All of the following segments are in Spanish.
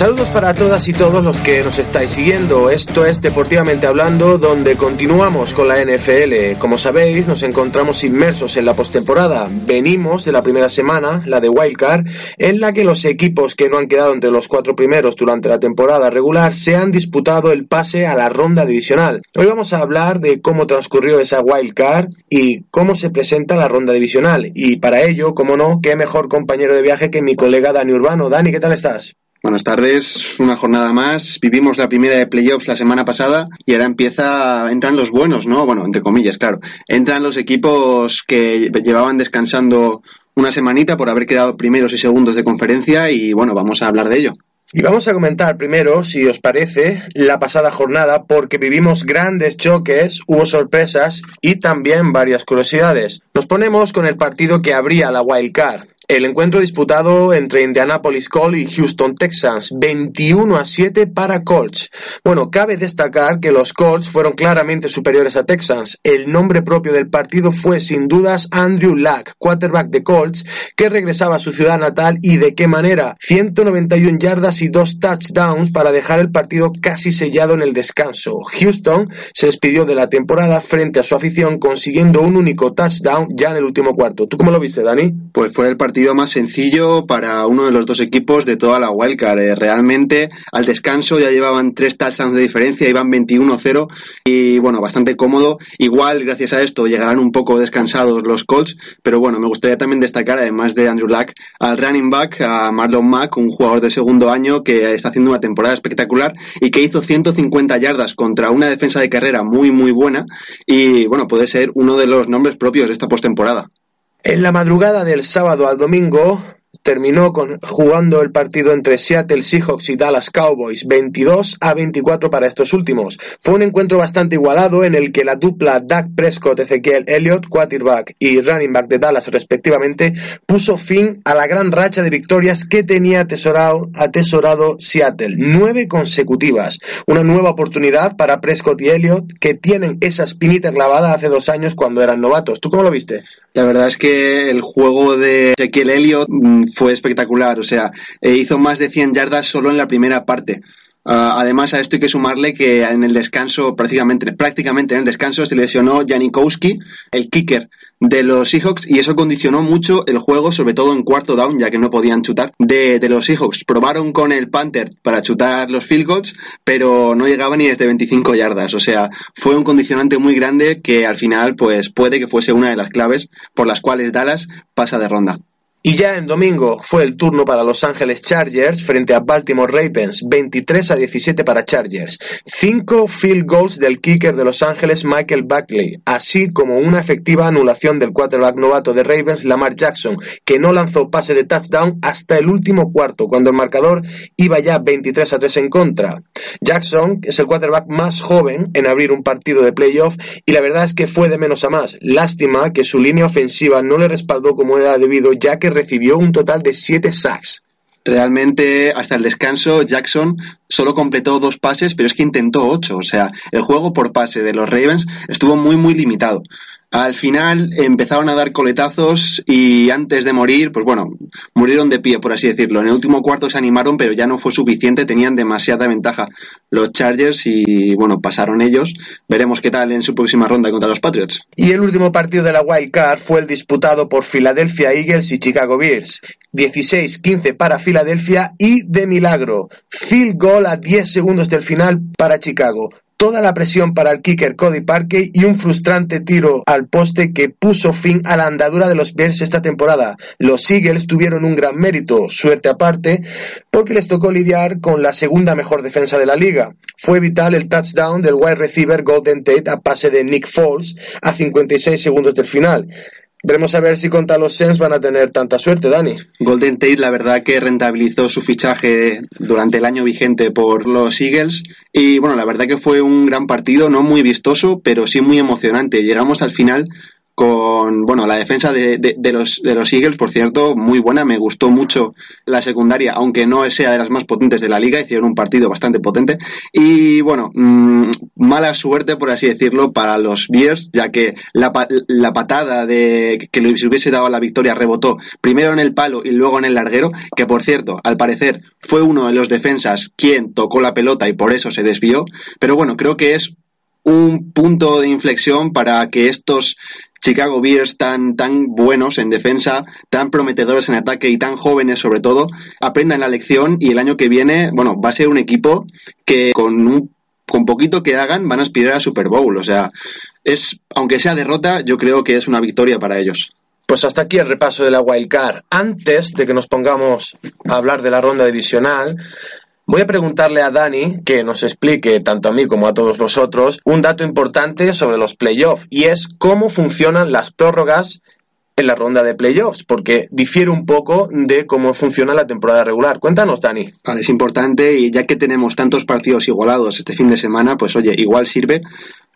Saludos para todas y todos los que nos estáis siguiendo. Esto es Deportivamente Hablando, donde continuamos con la NFL. Como sabéis, nos encontramos inmersos en la postemporada. Venimos de la primera semana, la de Wildcard, en la que los equipos que no han quedado entre los cuatro primeros durante la temporada regular se han disputado el pase a la ronda divisional. Hoy vamos a hablar de cómo transcurrió esa Wildcard y cómo se presenta la ronda divisional. Y para ello, como no, qué mejor compañero de viaje que mi colega Dani Urbano. Dani, ¿qué tal estás? Buenas tardes, una jornada más. Vivimos la primera de playoffs la semana pasada y ahora empieza, entran los buenos, ¿no? Bueno, entre comillas, claro. Entran los equipos que llevaban descansando una semanita por haber quedado primeros y segundos de conferencia y bueno, vamos a hablar de ello. Y vamos a comentar primero, si os parece, la pasada jornada porque vivimos grandes choques, hubo sorpresas y también varias curiosidades. Nos ponemos con el partido que abría la Wild Card. El encuentro disputado entre Indianapolis Colts y Houston Texans, 21 a 7 para Colts. Bueno, cabe destacar que los Colts fueron claramente superiores a Texans. El nombre propio del partido fue sin dudas Andrew Luck, quarterback de Colts, que regresaba a su ciudad natal y de qué manera. 191 yardas y dos touchdowns para dejar el partido casi sellado en el descanso. Houston se despidió de la temporada frente a su afición consiguiendo un único touchdown ya en el último cuarto. ¿Tú cómo lo viste, Dani? Pues fue el partido más sencillo para uno de los dos equipos de toda la wildcard. Eh, realmente al descanso ya llevaban tres touchdowns de diferencia, iban 21-0 y bueno, bastante cómodo. Igual gracias a esto llegarán un poco descansados los Colts, pero bueno, me gustaría también destacar además de Andrew Luck al running back, a Marlon Mack, un jugador de segundo año que está haciendo una temporada espectacular y que hizo 150 yardas contra una defensa de carrera muy muy buena y bueno, puede ser uno de los nombres propios de esta postemporada. En la madrugada del sábado al domingo, terminó con, jugando el partido entre Seattle Seahawks y Dallas Cowboys, 22 a 24 para estos últimos. Fue un encuentro bastante igualado en el que la dupla Dak Prescott, Ezequiel Elliott, quarterback y running back de Dallas respectivamente, puso fin a la gran racha de victorias que tenía atesorado, atesorado Seattle. Nueve consecutivas. Una nueva oportunidad para Prescott y Elliott que tienen esa espinita clavada hace dos años cuando eran novatos. ¿Tú cómo lo viste? La verdad es que el juego de Ezequiel Elliott mm, fue espectacular. O sea, eh, hizo más de 100 yardas solo en la primera parte. Ah, además, a esto hay que sumarle que en el descanso, prácticamente, prácticamente en el descanso, se lesionó Janikowski, el kicker de los Seahawks, y eso condicionó mucho el juego, sobre todo en cuarto down, ya que no podían chutar, de, los Seahawks. Probaron con el Panther para chutar los field goals, pero no llegaban ni desde 25 yardas. O sea, fue un condicionante muy grande que al final, pues puede que fuese una de las claves por las cuales Dallas pasa de ronda. Y ya en domingo fue el turno para Los Ángeles Chargers frente a Baltimore Ravens, 23 a 17 para Chargers. Cinco field goals del kicker de Los Ángeles Michael Buckley, así como una efectiva anulación del quarterback novato de Ravens Lamar Jackson, que no lanzó pase de touchdown hasta el último cuarto, cuando el marcador iba ya 23 a 3 en contra. Jackson es el quarterback más joven en abrir un partido de playoff y la verdad es que fue de menos a más. Lástima que su línea ofensiva no le respaldó como era debido, ya que recibió un total de 7 sacks. Realmente, hasta el descanso, Jackson solo completó dos pases, pero es que intentó ocho. O sea, el juego por pase de los Ravens estuvo muy, muy limitado. Al final empezaron a dar coletazos y antes de morir, pues bueno, murieron de pie, por así decirlo. En el último cuarto se animaron, pero ya no fue suficiente, tenían demasiada ventaja los Chargers y bueno, pasaron ellos. Veremos qué tal en su próxima ronda contra los Patriots. Y el último partido de la Wild Card fue el disputado por Philadelphia Eagles y Chicago Bears. 16-15 para Filadelfia y de milagro, field goal a 10 segundos del final para Chicago toda la presión para el kicker Cody Parkey y un frustrante tiro al poste que puso fin a la andadura de los Bears esta temporada. Los Eagles tuvieron un gran mérito, suerte aparte, porque les tocó lidiar con la segunda mejor defensa de la liga. Fue vital el touchdown del wide receiver Golden Tate a pase de Nick Foles a 56 segundos del final. Veremos a ver si contra los Sens van a tener tanta suerte, Dani. Golden Tate, la verdad que rentabilizó su fichaje durante el año vigente por los Eagles. Y bueno, la verdad que fue un gran partido, no muy vistoso, pero sí muy emocionante. Llegamos al final con, bueno, la defensa de, de, los, de los Eagles, por cierto, muy buena. Me gustó mucho la secundaria, aunque no sea de las más potentes de la liga. Hicieron un partido bastante potente. Y, bueno, mmm, mala suerte, por así decirlo, para los Bears, ya que la, la patada de que les hubiese dado la victoria rebotó primero en el palo y luego en el larguero, que, por cierto, al parecer fue uno de los defensas quien tocó la pelota y por eso se desvió. Pero bueno, creo que es un punto de inflexión para que estos Chicago Bears tan, tan buenos en defensa, tan prometedores en ataque y tan jóvenes sobre todo, aprendan la lección y el año que viene, bueno, va a ser un equipo que con un con poquito que hagan van a aspirar a Super Bowl. O sea, es, aunque sea derrota, yo creo que es una victoria para ellos. Pues hasta aquí el repaso de la Wild Card. Antes de que nos pongamos a hablar de la ronda divisional, Voy a preguntarle a Dani que nos explique, tanto a mí como a todos vosotros, un dato importante sobre los playoffs y es cómo funcionan las prórrogas en la ronda de playoffs, porque difiere un poco de cómo funciona la temporada regular. Cuéntanos, Dani. Vale, es importante y ya que tenemos tantos partidos igualados este fin de semana, pues oye, igual sirve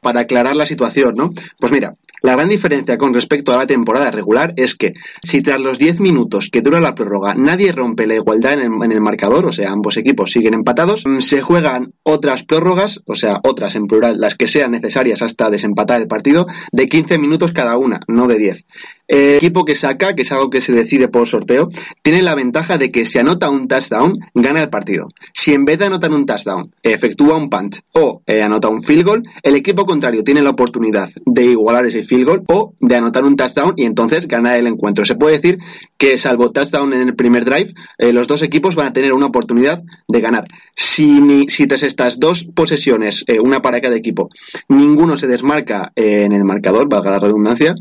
para aclarar la situación, ¿no? Pues mira, la gran diferencia con respecto a la temporada regular es que si tras los 10 minutos que dura la prórroga nadie rompe la igualdad en el, marcador, o sea, ambos equipos siguen empatados, mm, se juegan otras prórrogas, o sea, otras en plural, las que sean necesarias hasta desempatar el partido, de 15 minutos cada una, no de 10. El equipo que saca, que es algo que se decide por sorteo, tiene la ventaja de que si anota un touchdown, gana el partido. Si en vez de anotar un touchdown, efectúa un punt o eh, anota un field goal, el equipo contrario tiene la oportunidad de igualar ese field goal o de anotar un touchdown y entonces ganar el encuentro. Se puede decir que salvo touchdown en el primer drive, eh, los dos equipos van a tener una oportunidad de ganar. Si, si tras estas dos posesiones, eh, una para cada equipo, ninguno se desmarca en el marcador, valga la redundancia,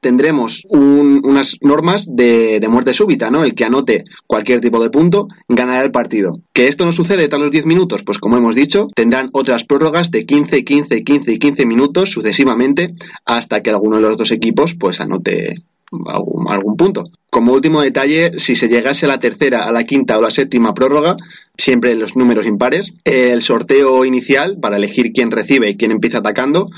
tendremos unas normas de, muerte súbita, ¿no? El que anote cualquier tipo de punto ganará el partido. ¿Que esto no sucede tras los 10 minutos? Pues como hemos dicho, tendrán otras prórrogas de 15, 15, 15 y 15 minutos sucesivamente hasta que alguno de los dos equipos pues anote algún, algún punto. Como último detalle, si se llegase a la tercera, a la quinta o la séptima prórroga, siempre los números impares, el sorteo inicial para elegir quién recibe y quién empieza atacando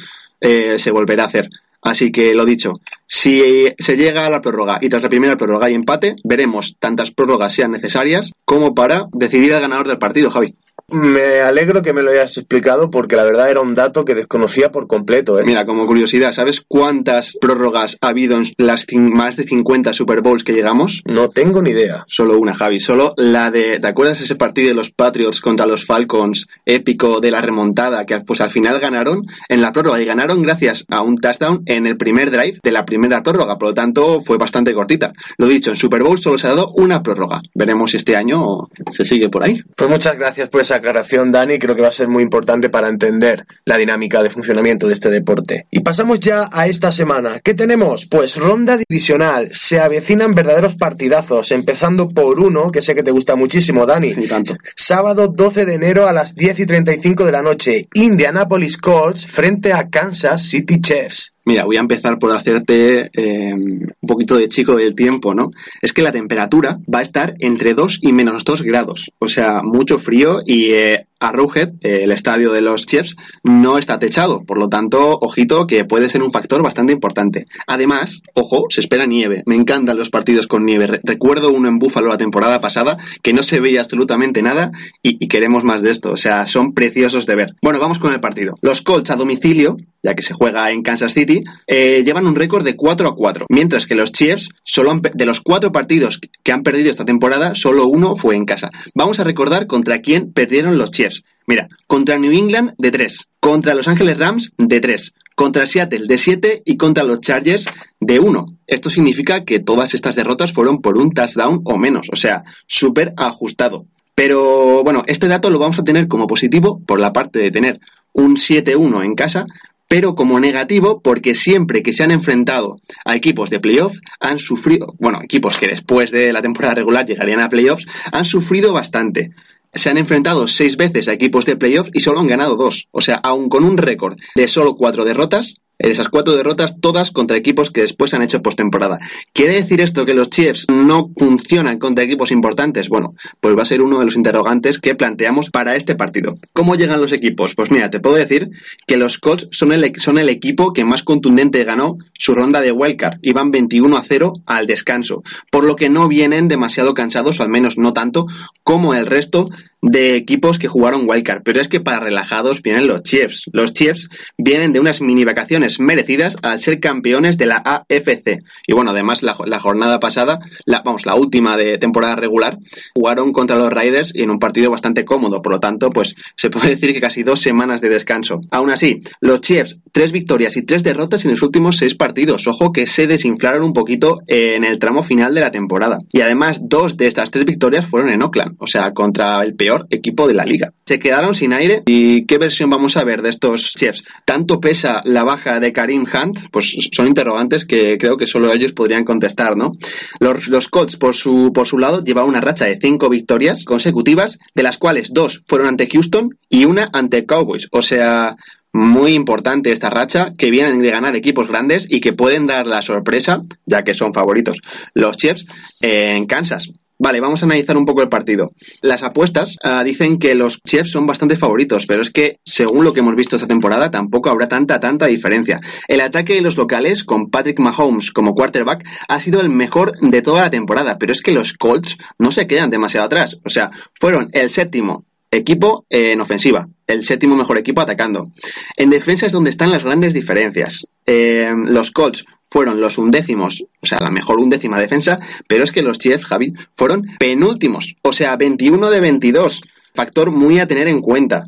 eh, se volverá a hacer. Así que lo dicho, si se llega a la prórroga y tras la primera prórroga hay empate, veremos tantas prórrogas sean necesarias como para decidir el ganador del partido, Javi. Me alegro que me lo hayas explicado porque la verdad era un dato que desconocía por completo. ¿eh? Mira, como curiosidad, ¿sabes cuántas prórrogas ha habido en las más de 50 Super Bowls que llegamos? No tengo ni idea. Solo una, Javi. Solo la de. ¿Te acuerdas ese partido de los Patriots contra los Falcons épico de la remontada que pues al final ganaron en la prórroga y ganaron gracias a un touchdown en el primer drive de la primera prórroga? Por lo tanto, fue bastante cortita. Lo dicho, en Super Bowl solo se ha dado una prórroga. Veremos si este año se sigue por ahí. Pues muchas gracias por esa aclaración, Dani. Creo que va a ser muy importante para entender la dinámica de funcionamiento de este deporte. Y pasamos ya a esta semana. ¿Qué tenemos? Pues ronda divisional. Se avecinan verdaderos partidazos, empezando por uno que sé que te gusta muchísimo, Dani. Y tanto. Sábado 12 de enero a las 10 y 35 de la noche. Indianapolis Colts frente a Kansas City Chiefs. Mira, voy a empezar por hacerte eh, un poquito de chico del tiempo, ¿no? Es que la temperatura va a estar entre 2 y menos 2 grados. O sea, mucho frío y eh, Arrowhead, eh, el estadio de los Chiefs, no está techado. Por lo tanto, ojito que puede ser un factor bastante importante. Además, ojo, se espera nieve. Me encantan los partidos con nieve. recuerdo uno en Búfalo la temporada pasada que no se veía absolutamente nada y, queremos más de esto. O sea, son preciosos de ver. Bueno, vamos con el partido. Los Colts a domicilio, ya que se juega en Kansas City, eh, llevan un récord de 4 a 4. Mientras que los Chiefs, solo de los cuatro partidos que han perdido esta temporada, solo uno fue en casa. Vamos a recordar contra quién perdieron los Chiefs. Mira, contra New England de 3, contra Los Ángeles Rams de 3, contra Seattle de 7 y contra los Chargers de 1. Esto significa que todas estas derrotas fueron por un touchdown o menos, o sea, súper ajustado. Pero bueno, este dato lo vamos a tener como positivo por la parte de tener un 7-1 en casa, pero como negativo porque siempre que se han enfrentado a equipos de playoff han sufrido, bueno, equipos que después de la temporada regular llegarían a playoffs, han sufrido bastante se han enfrentado seis veces a equipos de playoff y solo han ganado dos. O sea, aun con un récord de solo cuatro derrotas, Esas cuatro derrotas, todas contra equipos que después han hecho postemporada. ¿Quiere decir esto que los Chiefs no funcionan contra equipos importantes? Bueno, pues va a ser uno de los interrogantes que planteamos para este partido. ¿Cómo llegan los equipos? Pues mira, te puedo decir que los Colts son el, equipo que más contundente ganó su ronda de wildcard. Iban 21 a 0 al descanso, por lo que no vienen demasiado cansados, o al menos no tanto, como el resto de equipos que jugaron wildcard, pero es que para relajados vienen los Chiefs. Los Chiefs vienen de unas mini vacaciones merecidas al ser campeones de la AFC. Y bueno, además la, jornada pasada, la, vamos, la última de temporada regular, jugaron contra los Raiders y en un partido bastante cómodo, por lo tanto, pues se puede decir que casi dos semanas de descanso. Aún así, los Chiefs, tres victorias y tres derrotas en los últimos seis partidos. Ojo que se desinflaron un poquito en el tramo final de la temporada. Y además, dos de estas tres victorias fueron en Oakland, o sea, contra el peor equipo de la liga. Se quedaron sin aire y ¿qué versión vamos a ver de estos Chiefs? ¿Tanto pesa la baja de Karim Hunt? Pues son interrogantes que creo que solo ellos podrían contestar, ¿no? Los, los Colts, por su, por su lado, llevan una racha de cinco victorias consecutivas, de las cuales dos fueron ante Houston y una ante Cowboys. O sea, muy importante esta racha, que vienen de ganar equipos grandes y que pueden dar la sorpresa, ya que son favoritos los Chiefs, en Kansas. Vale, vamos a analizar un poco el partido. Las apuestas uh, dicen que los Chiefs son bastante favoritos, pero es que, según lo que hemos visto esta temporada, tampoco habrá tanta, tanta diferencia. El ataque de los locales, con Patrick Mahomes como quarterback, ha sido el mejor de toda la temporada, pero es que los Colts no se quedan demasiado atrás. O sea, fueron el séptimo equipo en ofensiva, el séptimo mejor equipo atacando. En defensa es donde están las grandes diferencias. Eh, los Colts fueron los undécimos, o sea, la mejor undécima defensa, pero es que los Chiefs, Javi, fueron penúltimos, o sea, 21 de 22. Factor muy a tener en cuenta.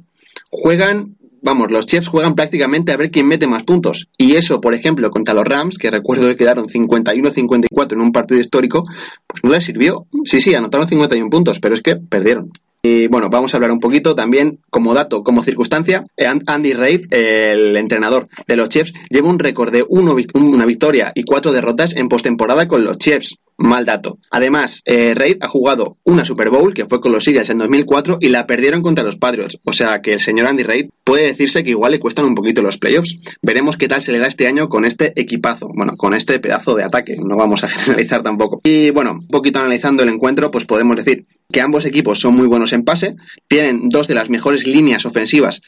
Juegan vamos, los Chiefs juegan prácticamente a ver quién mete más puntos. Y eso, por ejemplo, contra los Rams, que recuerdo que quedaron 51-54 en un partido histórico, pues no les sirvió. Sí, sí, anotaron 51 puntos, pero es que perdieron. Y bueno, vamos a hablar un poquito también como dato, como circunstancia. Andy Reid, el entrenador de los Chiefs, lleva un récord de una victoria y cuatro derrotas en postemporada con los Chiefs. Mal dato. Además, eh, Reid ha jugado una Super Bowl, que fue con los Eagles en 2004, y la perdieron contra los Patriots. O sea que el señor Andy Reid puede decirse que igual le cuestan un poquito los playoffs. Veremos qué tal se le da este año con este equipazo. Bueno, con este pedazo de ataque. No vamos a generalizar tampoco. Y bueno, un poquito analizando el encuentro, pues podemos decir que ambos equipos son muy buenos en pase, tienen dos de las mejores líneas ofensivas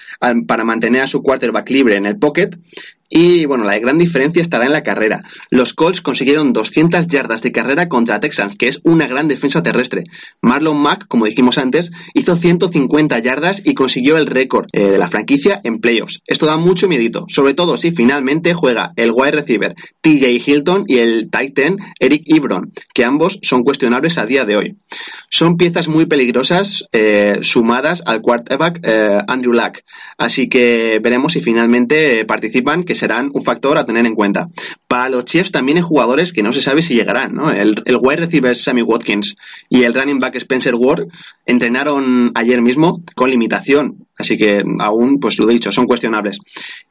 para mantener a su quarterback libre en el pocket y bueno, la gran diferencia estará en la carrera. Los Colts consiguieron 200 yardas de carrera contra Texans, que es una gran defensa terrestre. Marlon Mack, como dijimos antes, hizo 150 yardas y consiguió el récord eh, de la franquicia en playoffs. Esto da mucho miedito, sobre todo si finalmente juega el wide receiver TJ Hilton y el tight end Eric Ebron, que ambos son cuestionables a día de hoy. Son piezas muy peligrosas eh, sumadas al quarterback eh, Andrew Luck, así que veremos si finalmente participan, que serán un factor a tener en cuenta. Para los Chiefs también hay jugadores que no se sabe si llegarán. El, el wide receiver Sammy Watkins y el running back Spencer Ward entrenaron ayer mismo con limitación, así que aún, pues lo dicho, son cuestionables.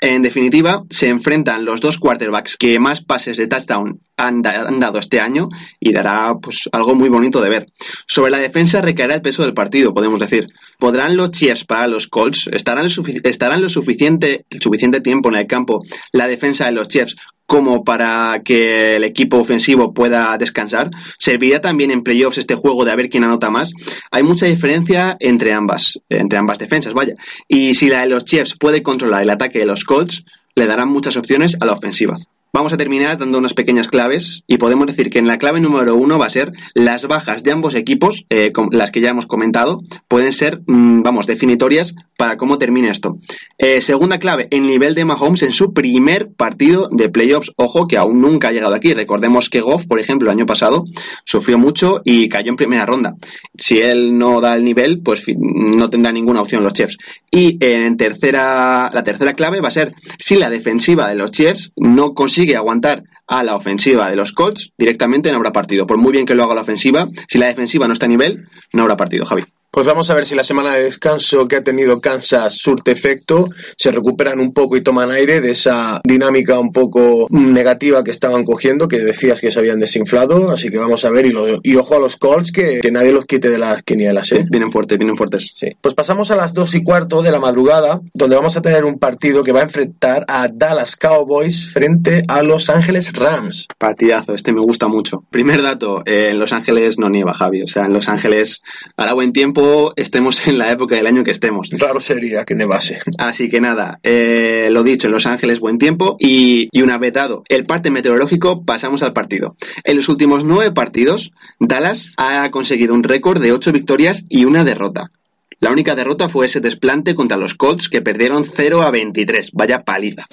En definitiva, se enfrentan los dos quarterbacks que más pases de touchdown han, dado este año y dará pues algo muy bonito de ver. Sobre la defensa recaerá el peso del partido, podemos decir. ¿Podrán los Chiefs para los Colts? ¿Estarán, estarán lo suficiente, el suficiente tiempo en el campo la defensa de los Chiefs como para que el equipo ofensivo pueda descansar. ¿Serviría también en playoffs este juego de a ver quién anota más? Hay mucha diferencia entre ambas, entre ambas defensas, vaya. Y si la de los Chiefs puede controlar el ataque de los Colts, le darán muchas opciones a la ofensiva. Vamos a terminar dando unas pequeñas claves y podemos decir que en la clave número uno va a ser las bajas de ambos equipos, eh, las que ya hemos comentado, pueden ser, mm, vamos, definitorias para cómo termine esto. Eh, segunda clave, el nivel de Mahomes en su primer partido de playoffs. Ojo que aún nunca ha llegado aquí. Recordemos que Goff, por ejemplo, el año pasado sufrió mucho y cayó en primera ronda. Si él no da el nivel, pues no tendrá ninguna opción los Chiefs. Y en tercera, la tercera clave va a ser si la defensiva de los Chiefs no consigue consigue aguantar a la ofensiva de los Colts, directamente no habrá partido. Por muy bien que lo haga la ofensiva, si la defensiva no está a nivel, no habrá partido, Javi. Pues vamos a ver si la semana de descanso que ha tenido Kansas surte efecto, se recuperan un poco y toman aire de esa dinámica un poco negativa que estaban cogiendo, que decías que se habían desinflado, así que vamos a ver y, y ojo a los Colts que, que, nadie los quite de las quinielas. ¿eh? Vienen fuertes, vienen fuertes. Sí. Pues pasamos a las dos y cuarto de la madrugada, donde vamos a tener un partido que va a enfrentar a Dallas Cowboys frente a Los Ángeles Rams. Partidazo, este me gusta mucho. Primer dato, en Los Ángeles no nieva Javi, o sea, en Los Ángeles hará buen tiempo estemos en la época del año que estemos. Raro sería que nevase. Así que nada, eh, lo dicho, en Los Ángeles buen tiempo y, y una vez dado el parte meteorológico, pasamos al partido. En los últimos nueve partidos, Dallas ha conseguido un récord de ocho victorias y una derrota. La única derrota fue ese desplante contra los Colts que perdieron 0 a 23. Vaya paliza.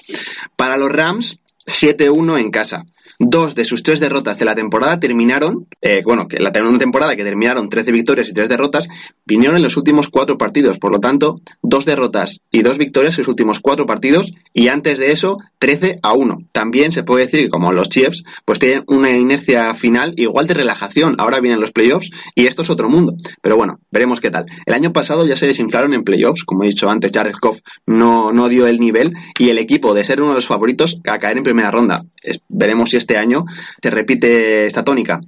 Para los Rams, 7-1 en casa. Dos de sus tres derrotas de la temporada terminaron, eh, bueno, que la temporada que terminaron 13 victorias y tres derrotas, vinieron en los últimos cuatro partidos. Por lo tanto, dos derrotas y dos victorias en los últimos cuatro partidos y antes de eso, 13 a 1. También se puede decir que como los Chiefs, pues tienen una inercia final igual de relajación. Ahora vienen los playoffs y esto es otro mundo. Pero bueno, veremos qué tal. El año pasado ya se desinflaron en playoffs, como he dicho antes, Jared Goff no, no dio el nivel y el equipo de ser uno de los favoritos a caer en primera ronda. veremos si año se repite esta tónica.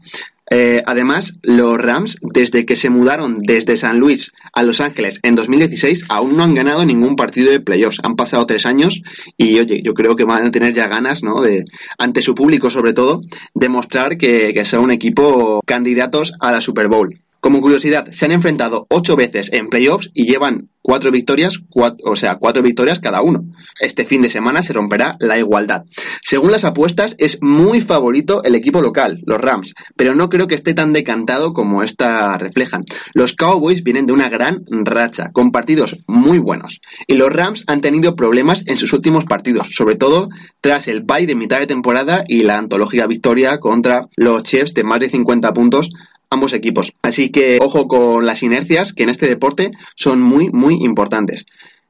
Eh, además, los Rams, desde que se mudaron desde San Luis a Los Ángeles en 2016, aún no han ganado ningún partido de playoffs. Han pasado tres años y, oye, yo creo que van a tener ya ganas, ¿no? De, ante su público, sobre todo, demostrar que, que son un equipo candidatos a la Super Bowl. Como curiosidad, se han enfrentado ocho veces en playoffs y llevan cuatro victorias, o sea, cuatro victorias cada uno. Este fin de semana se romperá la igualdad. Según las apuestas, es muy favorito el equipo local, los Rams, pero no creo que esté tan decantado como esta reflejan. Los Cowboys vienen de una gran racha, con partidos muy buenos, y los Rams han tenido problemas en sus últimos partidos, sobre todo tras el bye de mitad de temporada y la antológica victoria contra los Chiefs de más de 50 puntos ambos equipos. Así que ojo con las inercias que en este deporte son muy, muy importantes.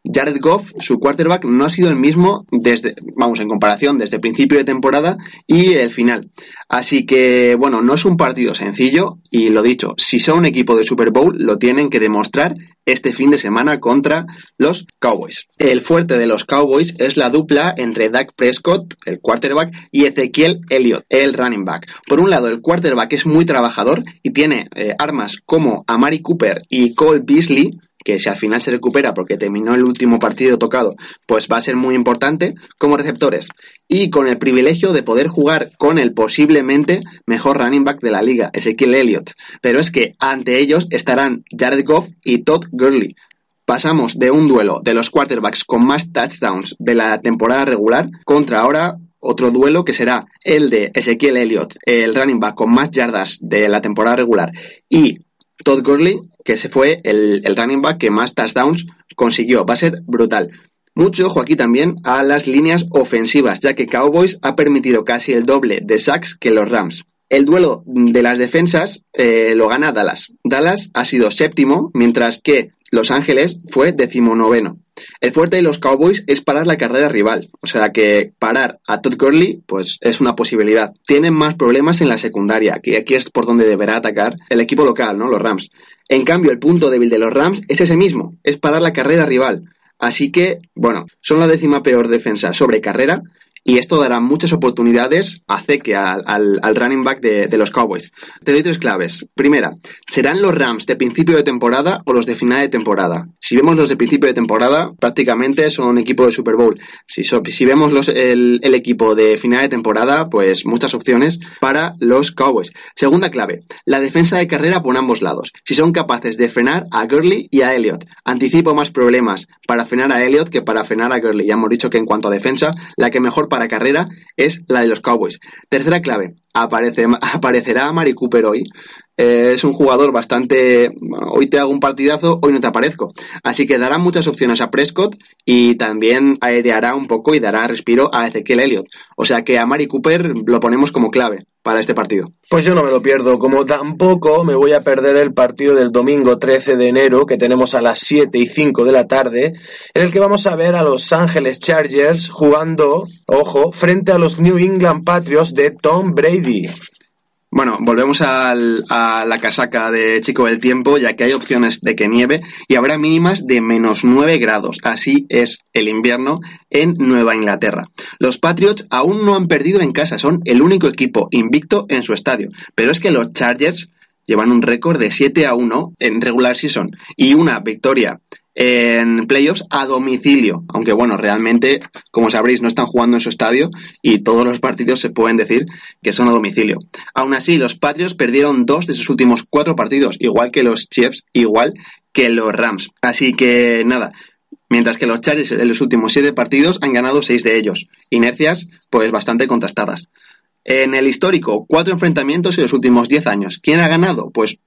Jared Goff, su quarterback, no ha sido el mismo desde, vamos, en comparación desde el principio de temporada y el final. Así que, bueno, no es un partido sencillo y lo dicho, si son un equipo de Super Bowl, lo tienen que demostrar este fin de semana contra los Cowboys. El fuerte de los Cowboys es la dupla entre Dak Prescott, el quarterback, y Ezequiel Elliott, el running back. Por un lado, el quarterback es muy trabajador y tiene eh, armas como Amari Cooper y Cole Beasley, que si al final se recupera porque terminó el último partido tocado, pues va a ser muy importante como receptores. Y con el privilegio de poder jugar con el posiblemente mejor running back de la liga, Ezequiel Elliott. Pero es que ante ellos estarán Jared Goff y Todd Gurley. Pasamos de un duelo de los quarterbacks con más touchdowns de la temporada regular contra ahora otro duelo que será el de Ezequiel Elliott, el running back con más yardas de la temporada regular, y Todd Gurley, que se fue el, running back que más touchdowns consiguió. Va a ser brutal. Mucho ojo aquí también a las líneas ofensivas, ya que Cowboys ha permitido casi el doble de sacks que los Rams. El duelo de las defensas eh, lo gana Dallas. Dallas ha sido séptimo, mientras que Los Ángeles fue decimonoveno. El fuerte de los Cowboys es parar la carrera rival, o sea que parar a Todd Gurley pues es una posibilidad. Tienen más problemas en la secundaria, que aquí es por donde deberá atacar el equipo local, ¿no? Los Rams. En cambio, el punto débil de los Rams es ese mismo, es parar la carrera rival. Así que, bueno, son la décima peor defensa sobre carrera y esto dará muchas oportunidades a Zeke, al, al, running back de, los Cowboys. Te doy tres claves. Primera, ¿serán los Rams de principio de temporada o los de final de temporada? Si vemos los de principio de temporada, prácticamente son equipo de Super Bowl. Si, si vemos los, el, el, equipo de final de temporada, pues muchas opciones para los Cowboys. Segunda clave, la defensa de carrera por ambos lados. Si son capaces de frenar a Gurley y a Elliott. Anticipo más problemas para frenar a Elliott que para frenar a Gurley. Ya hemos dicho que en cuanto a defensa, la que mejor para carrera es la de los Cowboys. Tercera clave, aparece, aparecerá Mari Cooper hoy. Eh, es un jugador bastante... Hoy te hago un partidazo, hoy no te aparezco. Así que dará muchas opciones a Prescott y también aireará un poco y dará respiro a Ezequiel Elliott. O sea que a Mari Cooper lo ponemos como clave para este partido. Pues yo no me lo pierdo, como tampoco me voy a perder el partido del domingo 13 de enero que tenemos a las 7 y 5 de la tarde, en el que vamos a ver a Los Ángeles Chargers jugando, ojo, frente a los New England Patriots de Tom Brady. Bueno, volvemos al, a la casaca de Chico del Tiempo, ya que hay opciones de que nieve y habrá mínimas de menos 9 grados. Así es el invierno en Nueva Inglaterra. Los Patriots aún no han perdido en casa, son el único equipo invicto en su estadio. Pero es que los Chargers llevan un récord de 7 a 1 en regular season y una victoria en playoffs a domicilio, aunque bueno, realmente, como sabréis, no están jugando en su estadio y todos los partidos se pueden decir que son a domicilio. Aún así, los Patriots perdieron dos de sus últimos cuatro partidos, igual que los Chiefs, igual que los Rams. Así que nada, mientras que los Chargers en los últimos siete partidos han ganado seis de ellos. Inercias, pues bastante contrastadas. En el histórico, cuatro enfrentamientos en los últimos diez años. ¿Quién ha ganado? Pues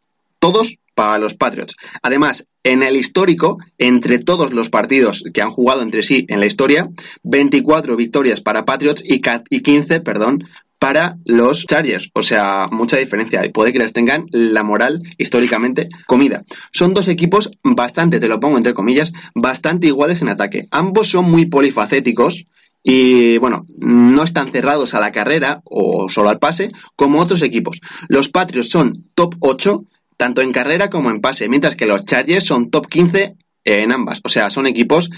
todos para los Patriots. Además, en el histórico, entre todos los partidos que han jugado entre sí en la historia, 24 victorias para Patriots y 15, perdón, para los Chargers. O sea, mucha diferencia. Y puede que les tengan la moral históricamente comida. Son dos equipos bastante, te lo pongo entre comillas, bastante iguales en ataque. Ambos son muy polifacéticos. Y bueno, no están cerrados a la carrera o solo al pase como otros equipos. Los Patriots son top 8 tanto en carrera como en pase, mientras que los Chargers son top 15 en ambas. O sea, son equipos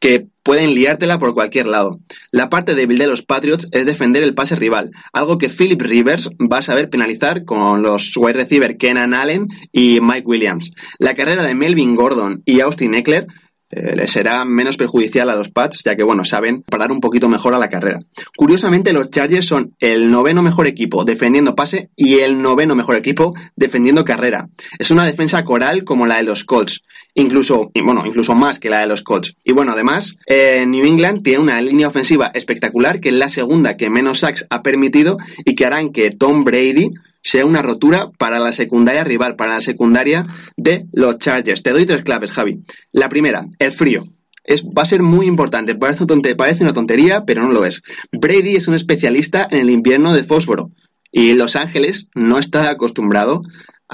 que pueden liártela por cualquier lado. La parte débil de los Patriots es defender el pase rival, algo que Philip Rivers va a saber penalizar con los wide receiver Kenan Allen y Mike Williams. La carrera de Melvin Gordon y Austin Eckler eh, será menos perjudicial a los Pats, ya que, bueno, saben parar un poquito mejor a la carrera. Curiosamente, los Chargers son el noveno mejor equipo defendiendo pase y el noveno mejor equipo defendiendo carrera. Es una defensa coral como la de los Colts, incluso, bueno, incluso más que la de los Colts. Y bueno, además, eh, New England tiene una línea ofensiva espectacular, que es la segunda que menos sacks ha permitido y que harán que Tom Brady sea una rotura para la secundaria rival, para la secundaria de los Chargers. Te doy tres claves, Javi. La primera, el frío. Es, va a ser muy importante. Parece, parece una tontería, pero no lo es. Brady es un especialista en el invierno de fósforo y Los Ángeles no está acostumbrado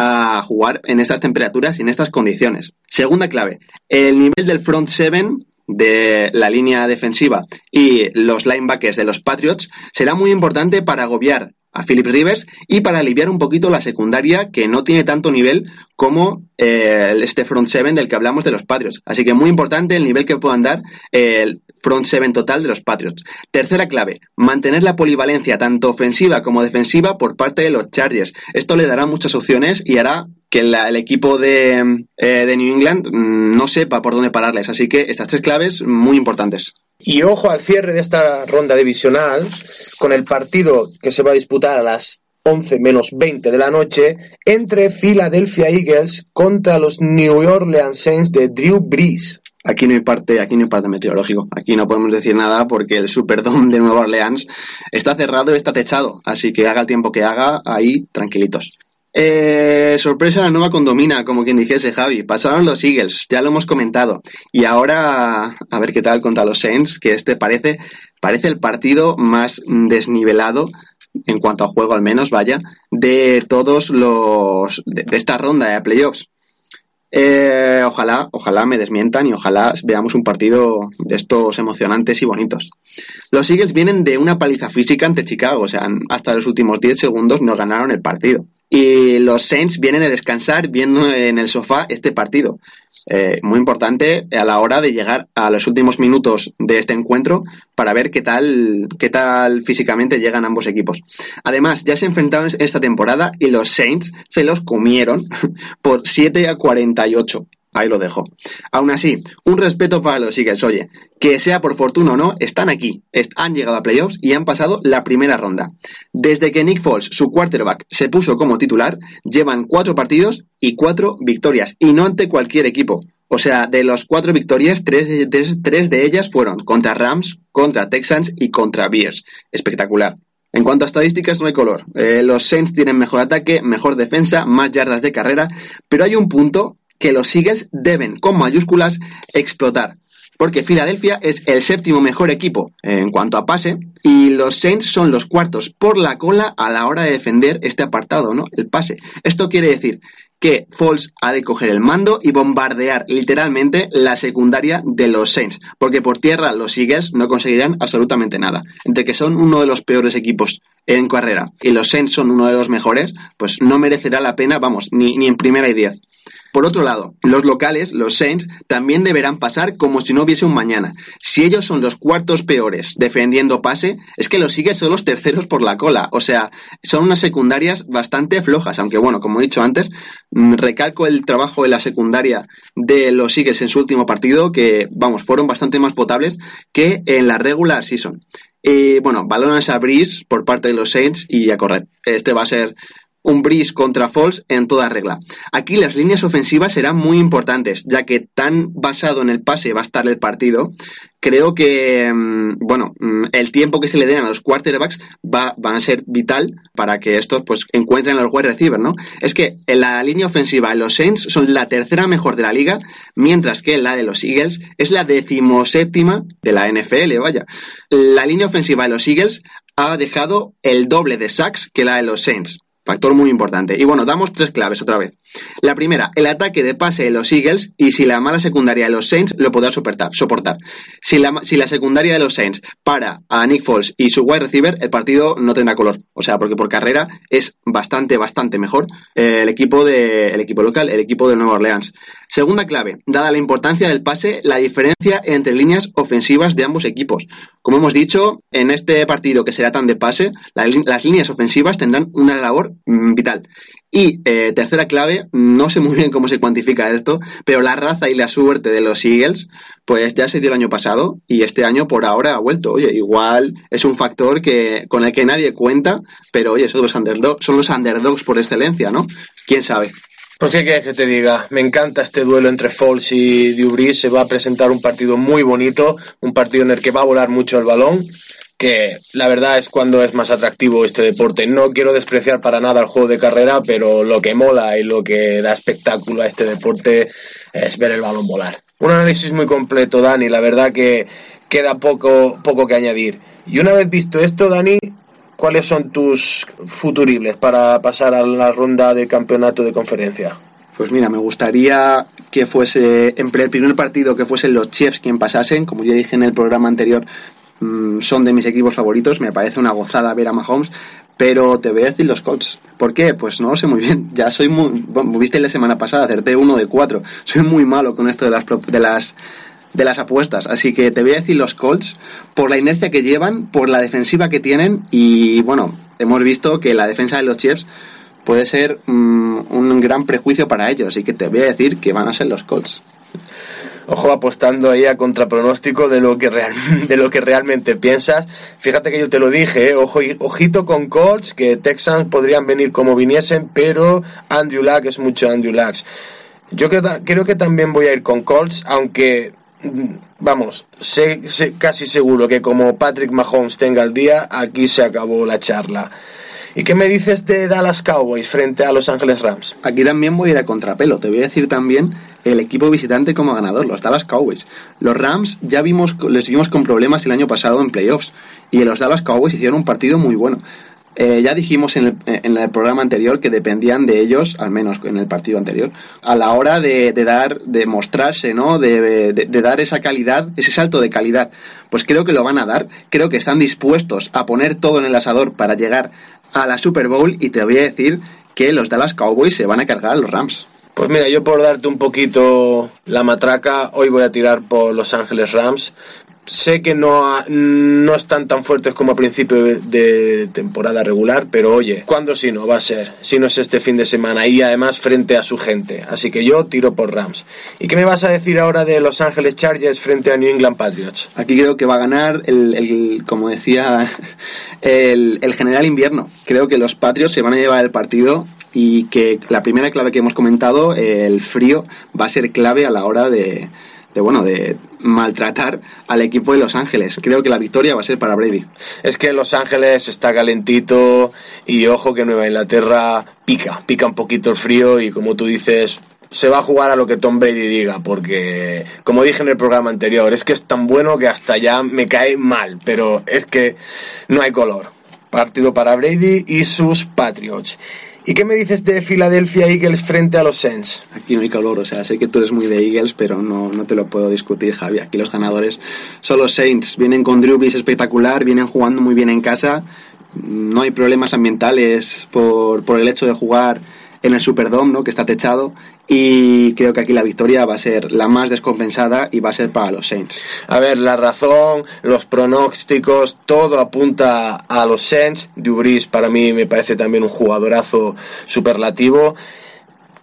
a jugar en estas temperaturas y en estas condiciones. Segunda clave, el nivel del front seven de la línea defensiva y los linebackers de los Patriots será muy importante para agobiar a Philip Rivers y para aliviar un poquito la secundaria que no tiene tanto nivel como eh, este front seven del que hablamos de los Patriots. Así que muy importante el nivel que puedan dar el front seven total de los Patriots. Tercera clave, mantener la polivalencia tanto ofensiva como defensiva por parte de los Chargers. Esto le dará muchas opciones y hará que el equipo de, eh, de New England mm, no sepa por dónde pararles. Así que estas tres claves muy importantes. Y ojo al cierre de esta ronda divisional, con el partido que se va a disputar a las 11 menos 20 de la noche, entre Philadelphia Eagles contra los New Orleans Saints de Drew Brees. Aquí no hay parte, aquí no hay parte meteorológico. Aquí no podemos decir nada porque el Superdome de Nueva Orleans está cerrado y está techado. Así que haga el tiempo que haga, ahí tranquilitos. Eh, sorpresa la nueva condomina, como quien dijese Javi. Pasaron los Eagles, ya lo hemos comentado. Y ahora a ver qué tal contra los Saints, que este parece, parece el partido más desnivelado en cuanto a juego al menos, vaya, de todos los de, de esta ronda de playoffs. Eh, ojalá, ojalá me desmientan y ojalá veamos un partido de estos emocionantes y bonitos. Los Eagles vienen de una paliza física ante Chicago, o sea, hasta los últimos 10 segundos no ganaron el partido. Y los Saints vienen a descansar viendo en el sofá este partido. Eh, muy importante a la hora de llegar a los últimos minutos de este encuentro para ver qué tal, qué tal físicamente llegan ambos equipos. Además, ya se enfrentaron esta temporada y los Saints se los comieron por 7 a 48. Ahí lo dejo. Aún así, un respeto para los Eagles. Oye, que sea por fortuna o no, están aquí, han llegado a playoffs y han pasado la primera ronda. Desde que Nick Foles, su quarterback, se puso como titular, llevan cuatro partidos y cuatro victorias, y no ante cualquier equipo. O sea, de las cuatro victorias, tres, de ellas fueron contra Rams, contra Texans y contra Bears. Espectacular. En cuanto a estadísticas, no hay color. Eh, los Saints tienen mejor ataque, mejor defensa, más yardas de carrera, pero hay un punto que los Eagles deben, con mayúsculas, explotar. Porque Filadelfia es el séptimo mejor equipo en cuanto a pase y los Saints son los cuartos por la cola a la hora de defender este apartado, ¿no? El pase. Esto quiere decir que Foles ha de coger el mando y bombardear literalmente la secundaria de los Saints, porque por tierra los Eagles no conseguirán absolutamente nada. Entre que son uno de los peores equipos en carrera y los Saints son uno de los mejores, pues no merecerá la pena, vamos, ni, ni en primera y diez. Por otro lado, los locales, los Saints, también deberán pasar como si no hubiese un mañana. Si ellos son los cuartos peores defendiendo pase, es que los Eagles son los terceros por la cola. O sea, son unas secundarias bastante flojas, aunque bueno, como he dicho antes, mm, recalco el trabajo de la secundaria de los Eagles en su último partido, que vamos, fueron bastante más potables que en la regular season. Y bueno, balones a Breeze por parte de los Saints y a correr. Este va a ser un Breeze contra Falls en toda regla. Aquí las líneas ofensivas serán muy importantes, ya que tan basado en el pase va a estar el partido. Creo que, mm, bueno, mm, el tiempo que se le den a los quarterbacks va, van a ser vital para que estos pues encuentren al wide receiver, ¿no? Es que en la línea ofensiva en los Saints son la tercera mejor de la liga, mientras que la de los Eagles es la decimoséptima de la NFL, vaya. La línea ofensiva de los Eagles ha dejado el doble de sacks que la de los Saints. Factor muy importante. Y bueno, damos tres claves otra vez. La primera, el ataque de pase de los Eagles y si la mala secundaria de los Saints lo podrá soportar. soportar. Si, la, si la secundaria de los Saints para a Nick Foles y su wide receiver, el partido no tendrá color. O sea, porque por carrera es bastante, bastante mejor eh, el, equipo de, el equipo local, el equipo de Nueva Orleans. Segunda clave, dada la importancia del pase, la diferencia entre líneas ofensivas de ambos equipos. Como hemos dicho, en este partido que será tan de pase, las líneas ofensivas tendrán una labor mm, vital. Y eh, tercera clave, no sé muy bien cómo se cuantifica esto, pero la raza y la suerte de los Eagles, pues ya se dio el año pasado y este año por ahora ha vuelto. Oye, igual es un factor que con el que nadie cuenta, pero oye, son los son los underdogs por excelencia, ¿no? ¿Quién sabe? Pues qué quieres que te diga, me encanta este duelo entre Foles y Dubris, se va a presentar un partido muy bonito, un partido en el que va a volar mucho el balón, que la verdad es cuando es más atractivo este deporte. No quiero despreciar para nada el juego de carrera, pero lo que mola y lo que da espectáculo a este deporte es ver el balón volar. Un análisis muy completo, Dani, la verdad que queda poco, poco que añadir. Y una vez visto esto, Dani, ¿cuáles son tus futuribles para pasar a la ronda de campeonato de conferencia? Pues mira, me gustaría que fuese, en el primer partido, que fuesen los Chiefs quien pasasen. Como ya dije en el programa anterior, mm, son de mis equipos favoritos. Me parece una gozada ver a Mahomes. Pero te voy a decir los Colts. ¿Por qué? Pues no lo sé muy bien. Ya soy muy. Bueno, viste la semana pasada, acerté uno de cuatro. Soy muy malo con esto de las, de las de las apuestas. Así que te voy a decir los Colts por la inercia que llevan, por la defensiva que tienen y bueno, hemos visto que la defensa de los Chiefs puede ser mm, un gran prejuicio para ellos. Así que te voy a decir que van a ser los Colts. Ojo apostando ahí a contrapronóstico de lo que de lo que realmente piensas. Fíjate que yo te lo dije, ¿eh? ojo ojito con Colts que Texans podrían venir como viniesen, pero Andrew Luck es mucho Andrew Luck. Yo creo que también voy a ir con Colts, aunque vamos, sé, casi seguro que como Patrick Mahomes tenga el día, aquí se acabó la charla. ¿Y qué me dices de Dallas Cowboys frente a Los Ángeles Rams? Aquí también voy a ir a contrapelo. Te voy a decir también el equipo visitante como ganador, los Dallas Cowboys. Los Rams ya vimos, les vimos con problemas el año pasado en playoffs y los Dallas Cowboys hicieron un partido muy bueno. Eh, ya dijimos en el, programa anterior que dependían de ellos, al menos en el partido anterior, a la hora de, dar, de mostrarse, ¿no? De, de, dar esa calidad, ese salto de calidad. Pues creo que lo van a dar, creo que están dispuestos a poner todo en el asador para llegar a la Super Bowl y te voy a decir que los Dallas Cowboys se van a cargar a los Rams. Pues mira, yo por darte un poquito la matraca, hoy voy a tirar por Los Ángeles Rams sé que no, no están tan fuertes como a principio de, temporada regular, pero oye, ¿cuándo si no va a ser? Si no es este fin de semana y además frente a su gente. Así que yo tiro por Rams. ¿Y qué me vas a decir ahora de Los Ángeles Chargers frente a New England Patriots? Aquí creo que va a ganar el, como decía, el, el general invierno. Creo que los Patriots se van a llevar el partido y que la primera clave que hemos comentado, el frío, va a ser clave a la hora de de bueno, de maltratar al equipo de Los Ángeles. Creo que la victoria va a ser para Brady. Es que Los Ángeles está calentito y ojo que Nueva Inglaterra pica, pica un poquito el frío y como tú dices, se va a jugar a lo que Tom Brady diga, porque como dije en el programa anterior, es que es tan bueno que hasta ya me cae mal, pero es que no hay color. Partido para Brady y sus Patriots. ¿Y qué me dices de Philadelphia Eagles frente a los Saints? Aquí no hay calor, o sea, sé que tú eres muy de Eagles, pero no, no te lo puedo discutir, Javi. Aquí los ganadores son los Saints. Vienen con Drew Brees espectacular, vienen jugando muy bien en casa. No hay problemas ambientales por, por el hecho de jugar en el Superdome, ¿no? que está techado, y creo que aquí la victoria va a ser la más descompensada y va a ser para los Saints. A ver, la razón, los pronósticos, todo apunta a los Saints. Dubris para mí me parece también un jugadorazo superlativo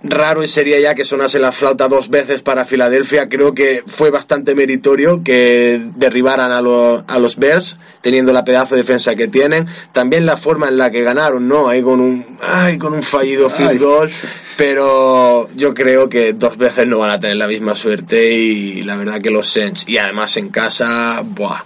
raro sería ya que sonase la flauta dos veces para Filadelfia. Creo que fue bastante meritorio que derribaran a, a los Bears, teniendo la pedazo de defensa que tienen. También la forma en la que ganaron, ¿no? Ahí con un, ay, con un fallido field goal. Pero yo creo que dos veces no van a tener la misma suerte y la verdad que los Saints, y además en casa, buah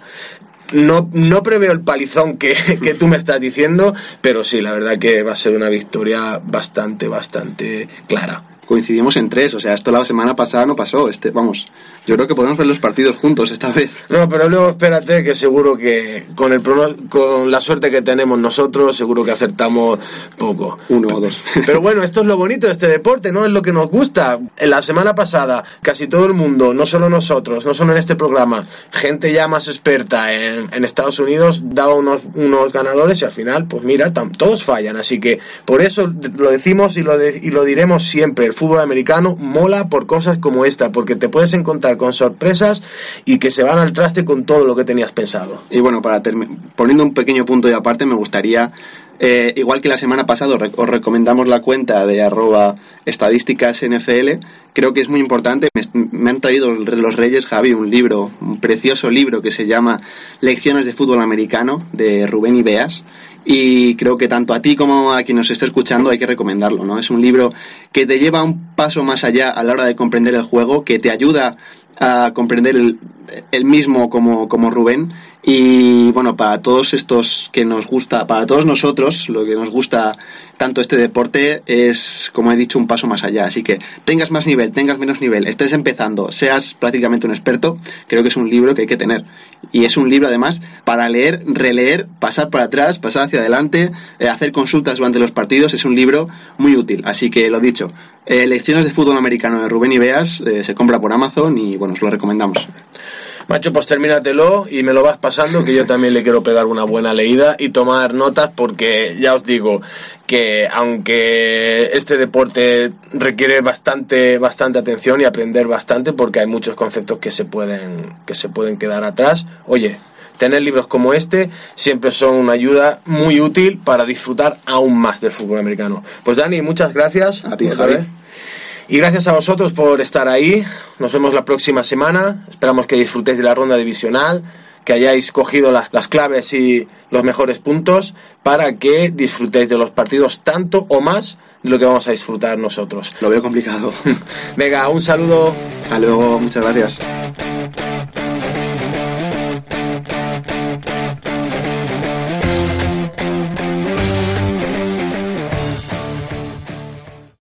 no, no preveo el palizón que, que, tú me estás diciendo, pero sí, la verdad que va a ser una victoria bastante, bastante clara. Coincidimos en tres, o sea, esto la semana pasada no pasó, este, vamos, yo creo que podemos ver los partidos juntos esta vez. No, pero luego espérate que seguro que con el con la suerte que tenemos nosotros, seguro que acertamos poco. Uno o dos. Pero bueno, esto es lo bonito de este deporte, ¿no? Es lo que nos gusta. En la semana pasada, casi todo el mundo, no solo nosotros, no solo en este programa, gente ya más experta en, en Estados Unidos daba unos, unos ganadores y al final, pues mira, todos fallan. Así que por eso lo decimos y lo, y lo diremos siempre. El fútbol americano mola por cosas como esta, porque te puedes encontrar con sorpresas y que se van al traste con todo lo que tenías pensado. Y bueno, para poniendo un pequeño punto de aparte, me gustaría eh, igual que la semana pasada os recomendamos la cuenta de arroba estadísticas NFL, creo que es muy importante. Me, han traído los Reyes, Javi, un libro, un precioso libro que se llama Lecciones de Fútbol Americano de Rubén Ibeas. Y creo que tanto a ti como a quien nos esté escuchando hay que recomendarlo, ¿no? Es un libro que te lleva un paso más allá a la hora de comprender el juego, que te ayuda a comprender el, mismo como, como Rubén. Y bueno, para todos estos que nos gusta, para todos nosotros, lo que nos gusta tanto este deporte es, como he dicho, un paso más allá. Así que tengas más nivel, tengas menos nivel, estés empezando, seas prácticamente un experto, creo que es un libro que hay que tener. Y es un libro además para leer, releer, pasar para atrás, pasar hacia adelante, eh, hacer consultas durante los partidos. Es un libro muy útil. Así que lo dicho, eh, Lecciones de Fútbol Americano de Rubén Ibeas eh, se compra por Amazon y bueno, os lo recomendamos. Macho, pues termínatelo y me lo vas pasando, que yo también le quiero pegar una buena leída y tomar notas, porque ya os digo que aunque este deporte requiere bastante, bastante atención y aprender bastante, porque hay muchos conceptos que se pueden, que se pueden quedar atrás, oye, tener libros como este siempre son una ayuda muy útil para disfrutar aún más del fútbol americano. Pues Dani, muchas gracias. A ti, Javier. Y gracias a vosotros por estar ahí. Nos vemos la próxima semana. Esperamos que disfrutéis de la ronda divisional, que hayáis cogido las, las claves y los mejores puntos para que disfrutéis de los partidos tanto o más de lo que vamos a disfrutar nosotros. Lo veo complicado. Venga, un saludo. Hasta luego, muchas gracias.